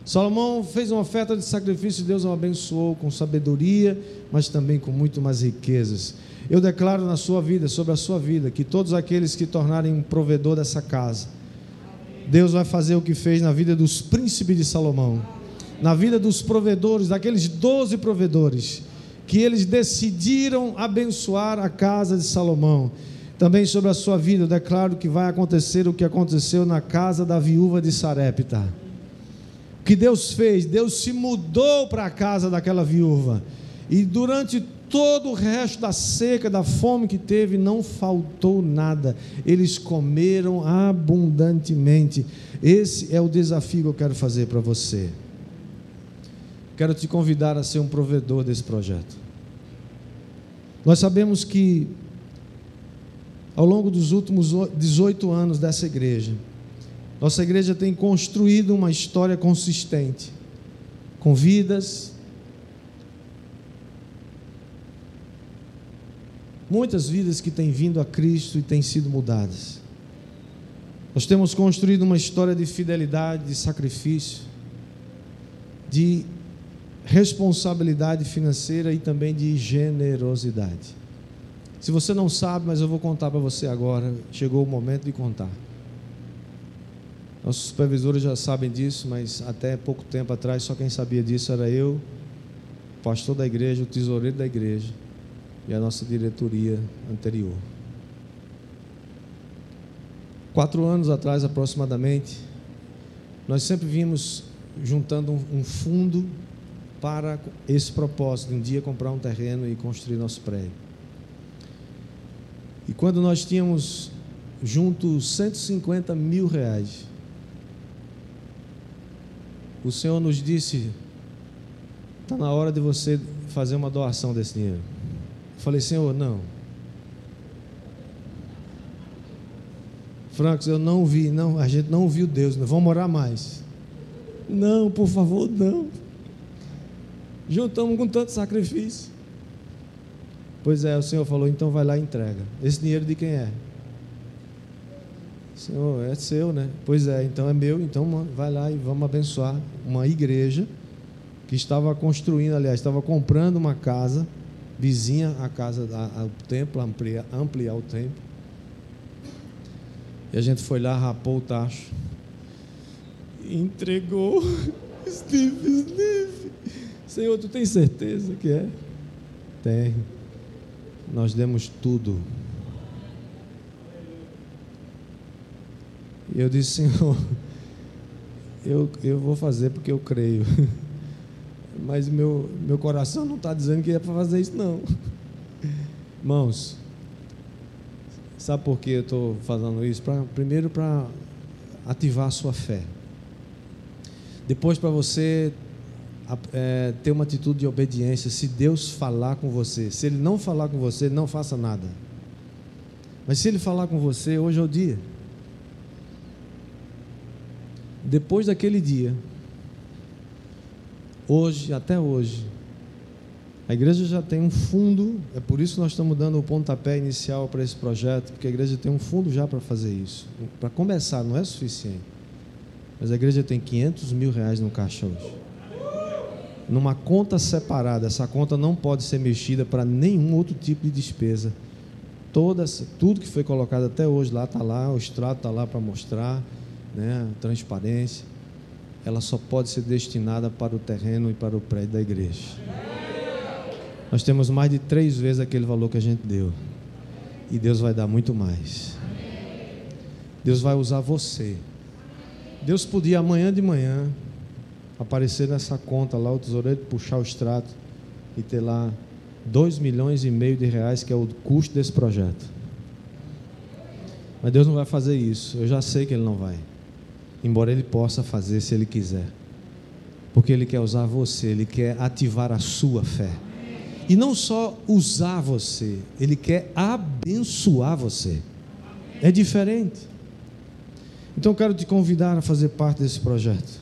Salomão fez uma oferta de sacrifício, Deus o abençoou com sabedoria, mas também com muito mais riquezas. Eu declaro na sua vida, sobre a sua vida, que todos aqueles que tornarem um provedor dessa casa, Deus vai fazer o que fez na vida dos príncipes de Salomão, na vida dos provedores, daqueles doze provedores que eles decidiram abençoar a casa de Salomão. Também sobre a sua vida, eu declaro que vai acontecer o que aconteceu na casa da viúva de Sarepta. O que Deus fez? Deus se mudou para a casa daquela viúva. E durante todo o resto da seca, da fome que teve, não faltou nada. Eles comeram abundantemente. Esse é o desafio que eu quero fazer para você. Quero te convidar a ser um provedor desse projeto. Nós sabemos que, ao longo dos últimos 18 anos dessa igreja, nossa igreja tem construído uma história consistente, com vidas, muitas vidas que têm vindo a Cristo e têm sido mudadas. Nós temos construído uma história de fidelidade, de sacrifício, de responsabilidade financeira e também de generosidade. Se você não sabe, mas eu vou contar para você agora, chegou o momento de contar. Nossos supervisores já sabem disso, mas até pouco tempo atrás só quem sabia disso era eu, o pastor da igreja, o tesoureiro da igreja e a nossa diretoria anterior. Quatro anos atrás, aproximadamente, nós sempre vimos juntando um, fundo para esse propósito, um dia comprar um terreno e construir nosso prédio. E quando nós tínhamos junto 150 mil reais, o Senhor nos disse: está na hora de você fazer uma doação desse dinheiro. Eu falei, Senhor, não. Francos, eu não vi, não, a gente não viu Deus, não vamos morar mais. Não, por favor, não. Juntamos com tanto sacrifício. Pois é, o Senhor falou, então vai lá e entrega. Esse dinheiro de quem é? Senhor, é seu, né? Pois é, então é meu, então vai lá e vamos abençoar uma igreja que estava construindo, aliás, estava comprando uma casa vizinha à casa, ao templo, ampliar, ampliar o templo. E a gente foi lá, rapou o tacho, entregou. <laughs> Steve, Steve. Senhor, tu tens certeza que é? Tem. Nós demos tudo. E eu disse, Senhor, eu, eu vou fazer porque eu creio. <laughs> Mas meu, meu coração não está dizendo que é para fazer isso, não. Irmãos, sabe por que eu estou fazendo isso? Pra, primeiro, para ativar a sua fé. Depois, para você é, ter uma atitude de obediência. Se Deus falar com você, se Ele não falar com você, não faça nada. Mas se Ele falar com você, hoje é o dia. Depois daquele dia, hoje, até hoje, a igreja já tem um fundo, é por isso que nós estamos dando o pontapé inicial para esse projeto, porque a igreja tem um fundo já para fazer isso. Para começar, não é suficiente. Mas a igreja tem 500 mil reais no caixa hoje. Numa conta separada, essa conta não pode ser mexida para nenhum outro tipo de despesa. Todas, tudo que foi colocado até hoje lá está lá, o extrato está lá para mostrar, né, transparência. Ela só pode ser destinada para o terreno e para o prédio da igreja. Nós temos mais de três vezes aquele valor que a gente deu. E Deus vai dar muito mais. Deus vai usar você. Deus podia amanhã de manhã aparecer nessa conta lá, o tesoureiro puxar o extrato e ter lá dois milhões e meio de reais, que é o custo desse projeto. Mas Deus não vai fazer isso. Eu já sei que Ele não vai. Embora Ele possa fazer se Ele quiser. Porque Ele quer usar você, Ele quer ativar a sua fé. E não só usar você, Ele quer abençoar você. É diferente. Então eu quero te convidar a fazer parte desse projeto.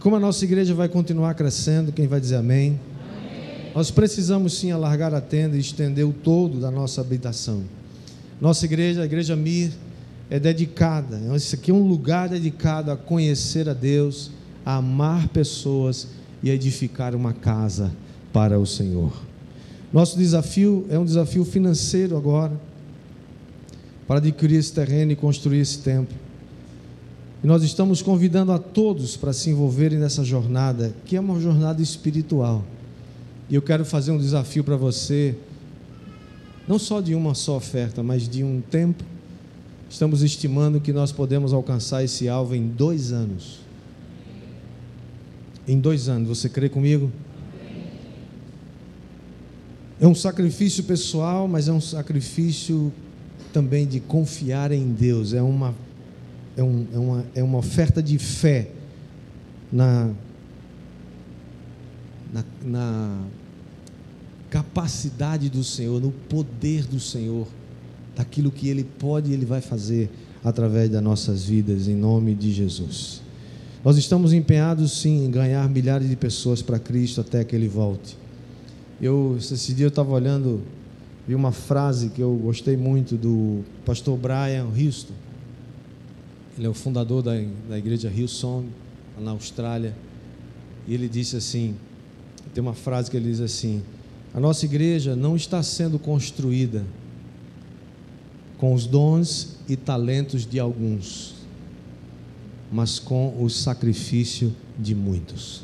Como a nossa igreja vai continuar crescendo, quem vai dizer amém? amém? Nós precisamos sim alargar a tenda e estender o todo da nossa habitação. Nossa igreja, a igreja Mir, é dedicada. Isso aqui é um lugar dedicado a conhecer a Deus, a amar pessoas e a edificar uma casa para o Senhor. Nosso desafio é um desafio financeiro agora, para adquirir esse terreno e construir esse templo. E nós estamos convidando a todos para se envolverem nessa jornada, que é uma jornada espiritual. E eu quero fazer um desafio para você, não só de uma só oferta, mas de um tempo. Estamos estimando que nós podemos alcançar esse alvo em dois anos. Em dois anos, você crê comigo? É um sacrifício pessoal, mas é um sacrifício também de confiar em Deus. É uma, é, um, é uma, é uma oferta de fé na, na, na capacidade do Senhor, no poder do Senhor, daquilo que Ele pode e Ele vai fazer através das nossas vidas, em nome de Jesus. Nós estamos empenhados sim em ganhar milhares de pessoas para Cristo até que Ele volte. Eu, esse dia eu estava olhando, vi uma frase que eu gostei muito do pastor Brian Houston. Ele é o fundador da, da igreja Hillsong, na Austrália. E ele disse assim: tem uma frase que ele diz assim: A nossa igreja não está sendo construída com os dons e talentos de alguns, mas com o sacrifício de muitos.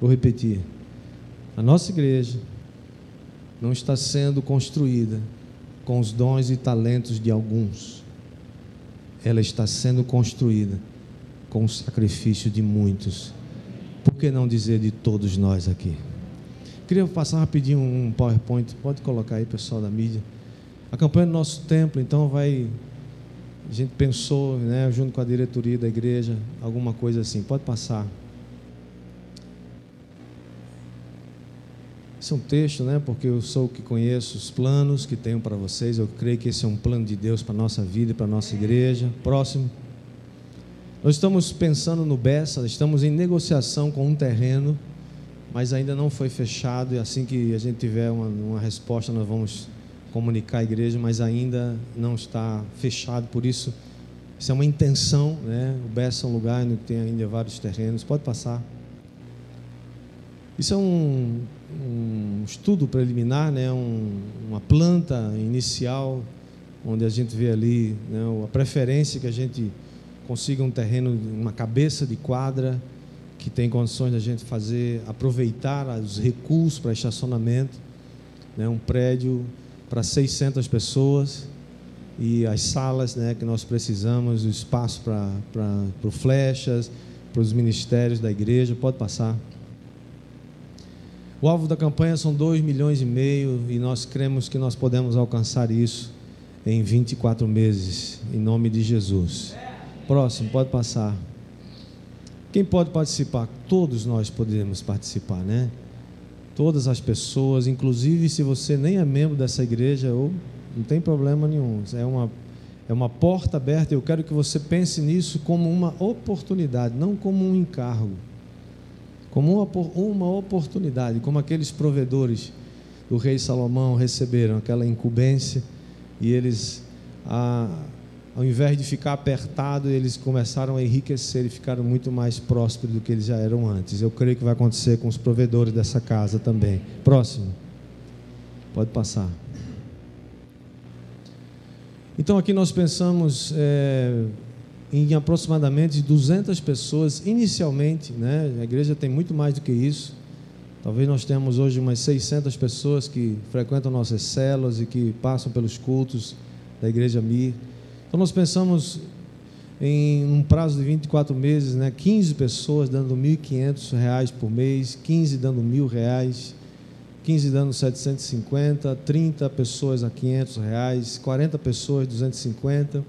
Vou repetir. A nossa igreja não está sendo construída com os dons e talentos de alguns. Ela está sendo construída com o sacrifício de muitos. Por que não dizer de todos nós aqui? Queria passar rapidinho um PowerPoint. Pode colocar aí, pessoal da mídia. A campanha do nosso templo, então, vai. A gente pensou, né, junto com a diretoria da igreja, alguma coisa assim. Pode passar. Esse é um texto, né? Porque eu sou o que conheço os planos que tenho para vocês. Eu creio que esse é um plano de Deus para a nossa vida e para a nossa igreja. Próximo. Nós estamos pensando no Bessa, estamos em negociação com um terreno, mas ainda não foi fechado. E assim que a gente tiver uma, uma resposta, nós vamos comunicar à igreja, mas ainda não está fechado. Por isso, isso é uma intenção, né? O Bessa é um lugar onde tem ainda vários terrenos. Pode passar. Isso é um, um estudo preliminar, né, um, uma planta inicial, onde a gente vê ali né, a preferência que a gente consiga um terreno, uma cabeça de quadra, que tem condições a gente fazer, aproveitar os recursos para estacionamento, né, um prédio para 600 pessoas e as salas né, que nós precisamos, o espaço para, para, para flechas, para os ministérios da igreja, pode passar. O alvo da campanha são 2 milhões e meio e nós cremos que nós podemos alcançar isso em 24 meses, em nome de Jesus. Próximo, pode passar. Quem pode participar? Todos nós podemos participar, né? Todas as pessoas, inclusive se você nem é membro dessa igreja, ou não tem problema nenhum. É uma, é uma porta aberta. Eu quero que você pense nisso como uma oportunidade, não como um encargo. Como uma, uma oportunidade, como aqueles provedores do rei Salomão receberam aquela incumbência e eles. Ao invés de ficar apertado, eles começaram a enriquecer e ficaram muito mais prósperos do que eles já eram antes. Eu creio que vai acontecer com os provedores dessa casa também. Próximo. Pode passar. Então aqui nós pensamos é, em aproximadamente 200 pessoas inicialmente, né? A igreja tem muito mais do que isso. Talvez nós tenhamos hoje umas 600 pessoas que frequentam nossas células e que passam pelos cultos da igreja Mir. Então nós pensamos em um prazo de 24 meses, né, 15 pessoas dando R$ 1.500 por mês, 15 dando R$ reais, 15 dando 750, 30 pessoas a R$ reais, 40 pessoas 250,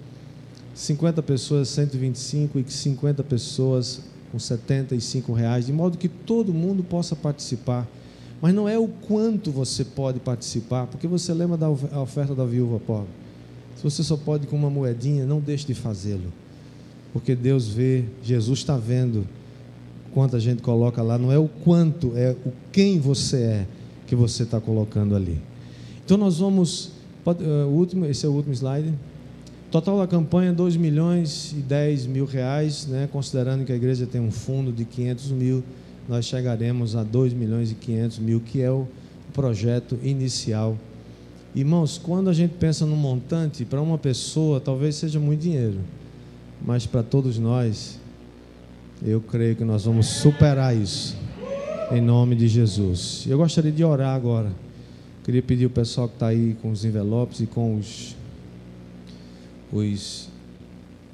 50 pessoas 125 e 50 pessoas com 75 reais, de modo que todo mundo possa participar. Mas não é o quanto você pode participar, porque você lembra da oferta da viúva pobre. Se você só pode com uma moedinha, não deixe de fazê-lo. Porque Deus vê, Jesus está vendo quanta gente coloca lá, não é o quanto, é o quem você é que você está colocando ali. Então nós vamos, pode, uh, último, esse é o último slide. Total da campanha, 2 milhões e 10 mil reais, né? considerando que a igreja tem um fundo de 500 mil, nós chegaremos a 2 milhões e 500 mil, que é o projeto inicial Irmãos, quando a gente pensa no montante, para uma pessoa talvez seja muito dinheiro, mas para todos nós, eu creio que nós vamos superar isso, em nome de Jesus. Eu gostaria de orar agora. Queria pedir o pessoal que está aí com os envelopes e com os, os,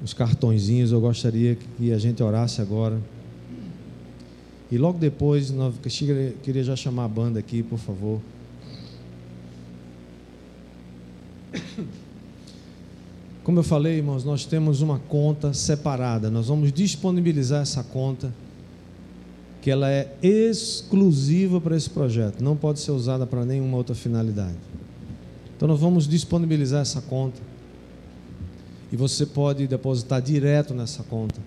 os cartõezinhos, eu gostaria que a gente orasse agora. E logo depois, nós, queria já chamar a banda aqui, por favor. Como eu falei, irmãos, nós temos uma conta separada. Nós vamos disponibilizar essa conta, que ela é exclusiva para esse projeto, não pode ser usada para nenhuma outra finalidade. Então nós vamos disponibilizar essa conta. E você pode depositar direto nessa conta.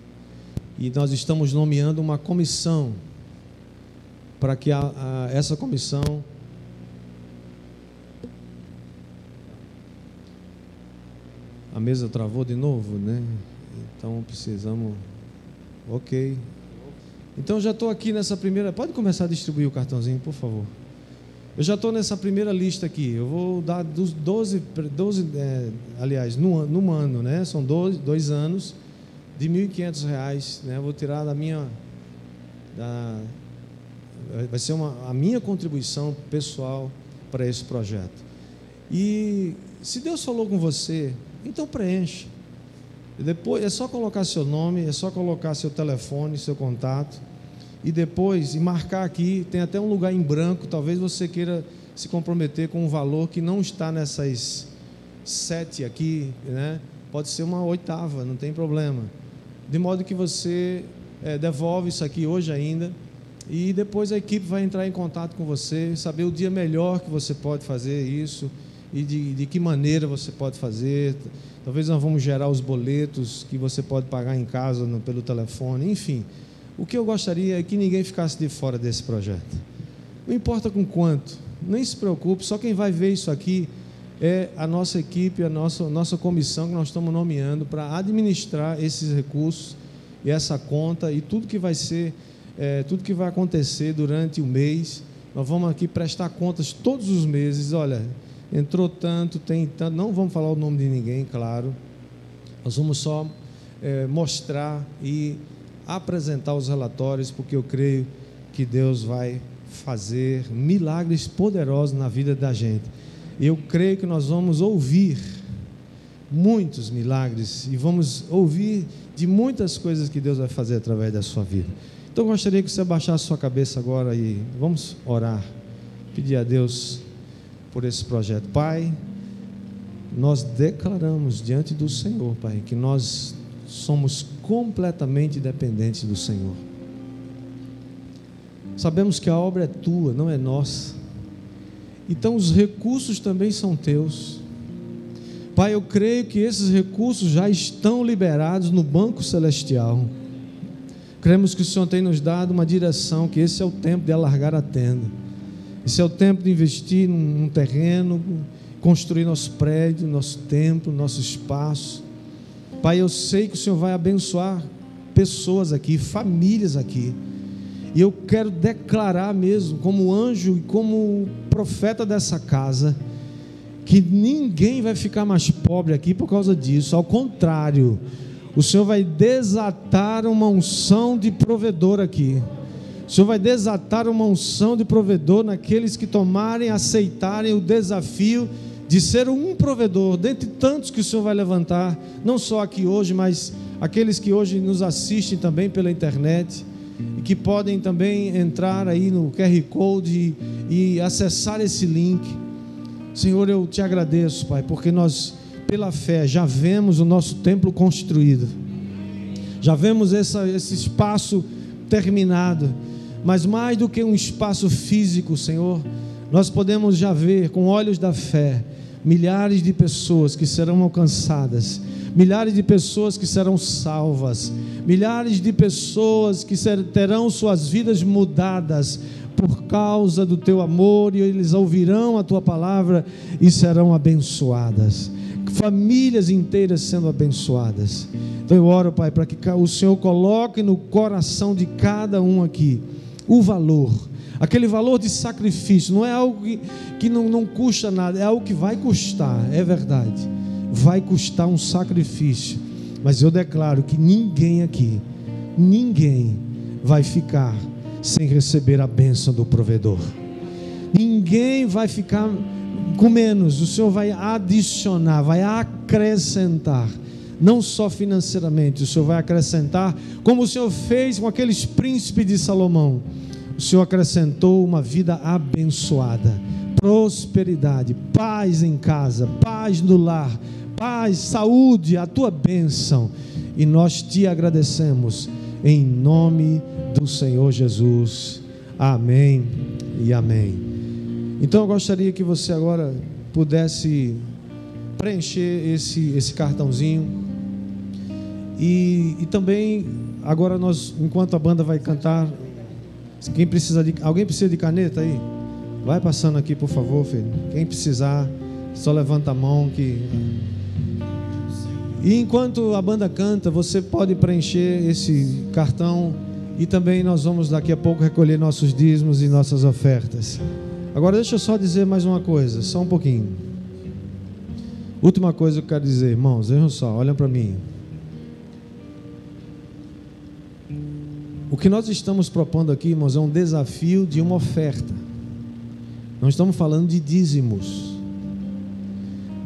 E nós estamos nomeando uma comissão para que a, a, essa comissão A mesa travou de novo, né? Então precisamos. Ok. Então já estou aqui nessa primeira. Pode começar a distribuir o cartãozinho, por favor. Eu já estou nessa primeira lista aqui. Eu vou dar dos 12, 12 é, aliás, no, no ano, né? São 12, dois anos de R$ 1.500, né? Eu vou tirar da minha. Da, vai ser uma, a minha contribuição pessoal para esse projeto. E se Deus falou com você, então preenche. Depois é só colocar seu nome, é só colocar seu telefone, seu contato. E depois, e marcar aqui, tem até um lugar em branco, talvez você queira se comprometer com um valor que não está nessas sete aqui, né? Pode ser uma oitava, não tem problema. De modo que você é, devolve isso aqui hoje ainda. E depois a equipe vai entrar em contato com você, saber o dia melhor que você pode fazer isso e de, de que maneira você pode fazer. Talvez nós vamos gerar os boletos que você pode pagar em casa no, pelo telefone, enfim. O que eu gostaria é que ninguém ficasse de fora desse projeto. Não importa com quanto, nem se preocupe, só quem vai ver isso aqui é a nossa equipe, a nossa, nossa comissão que nós estamos nomeando para administrar esses recursos e essa conta e tudo que vai ser, é, tudo que vai acontecer durante o mês. Nós vamos aqui prestar contas todos os meses. Olha, entrou tanto, tem tanto. Não vamos falar o nome de ninguém, claro. Nós vamos só é, mostrar e apresentar os relatórios, porque eu creio que Deus vai fazer milagres poderosos na vida da gente. Eu creio que nós vamos ouvir muitos milagres e vamos ouvir de muitas coisas que Deus vai fazer através da sua vida. Então gostaria que você abaixasse sua cabeça agora e vamos orar, pedir a Deus por esse projeto. Pai, nós declaramos diante do Senhor, Pai, que nós somos completamente dependentes do Senhor. Sabemos que a obra é tua, não é nossa. Então os recursos também são teus. Pai, eu creio que esses recursos já estão liberados no banco celestial. Cremos que o Senhor tem nos dado uma direção, que esse é o tempo de alargar a tenda. Esse é o tempo de investir num terreno, construir nosso prédio, nosso templo, nosso espaço. Pai, eu sei que o Senhor vai abençoar pessoas aqui, famílias aqui. E eu quero declarar mesmo, como anjo e como profeta dessa casa, que ninguém vai ficar mais pobre aqui por causa disso. Ao contrário, o Senhor vai desatar uma unção de provedor aqui. O Senhor vai desatar uma unção de provedor naqueles que tomarem, aceitarem o desafio de ser um provedor, dentre tantos que o Senhor vai levantar, não só aqui hoje, mas aqueles que hoje nos assistem também pela internet e que podem também entrar aí no QR Code e, e acessar esse link. Senhor, eu te agradeço, Pai, porque nós, pela fé, já vemos o nosso templo construído, já vemos essa, esse espaço terminado, mas mais do que um espaço físico, Senhor, nós podemos já ver com olhos da fé milhares de pessoas que serão alcançadas, milhares de pessoas que serão salvas, milhares de pessoas que terão suas vidas mudadas por causa do teu amor e eles ouvirão a tua palavra e serão abençoadas. Famílias inteiras sendo abençoadas. Então eu oro, Pai, para que o Senhor coloque no coração de cada um aqui o valor aquele valor de sacrifício, não é algo que, que não, não custa nada, é algo que vai custar, é verdade, vai custar um sacrifício, mas eu declaro que ninguém aqui, ninguém vai ficar sem receber a bênção do provedor, ninguém vai ficar com menos, o Senhor vai adicionar, vai acrescentar. Não só financeiramente, o Senhor vai acrescentar, como o Senhor fez com aqueles príncipes de Salomão o Senhor acrescentou uma vida abençoada, prosperidade, paz em casa, paz no lar, paz, saúde, a tua bênção. E nós te agradecemos em nome do Senhor Jesus. Amém e amém. Então eu gostaria que você agora pudesse preencher esse, esse cartãozinho. E, e também, agora nós, enquanto a banda vai cantar, quem precisa de, alguém precisa de caneta aí? Vai passando aqui, por favor, filho. Quem precisar, só levanta a mão que. E enquanto a banda canta, você pode preencher esse cartão e também nós vamos daqui a pouco recolher nossos dízimos e nossas ofertas. Agora deixa eu só dizer mais uma coisa, só um pouquinho. Última coisa que eu quero dizer, irmãos, vejam só, olhem para mim. O que nós estamos propondo aqui, irmãos, é um desafio de uma oferta. Não estamos falando de dízimos.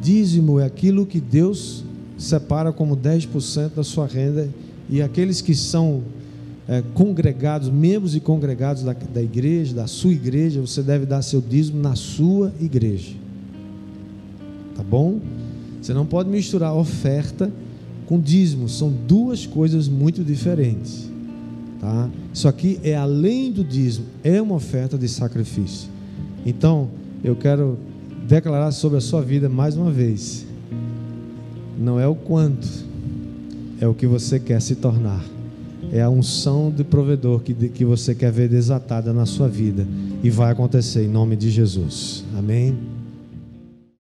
Dízimo é aquilo que Deus separa como 10% da sua renda e aqueles que são é, congregados, membros e congregados da, da igreja, da sua igreja, você deve dar seu dízimo na sua igreja. Tá bom? Você não pode misturar oferta com dízimo, são duas coisas muito diferentes. Tá? Isso aqui é além do dízimo, é uma oferta de sacrifício. Então, eu quero declarar sobre a sua vida mais uma vez. Não é o quanto, é o que você quer se tornar. É a unção de provedor que, que você quer ver desatada na sua vida. E vai acontecer em nome de Jesus. Amém.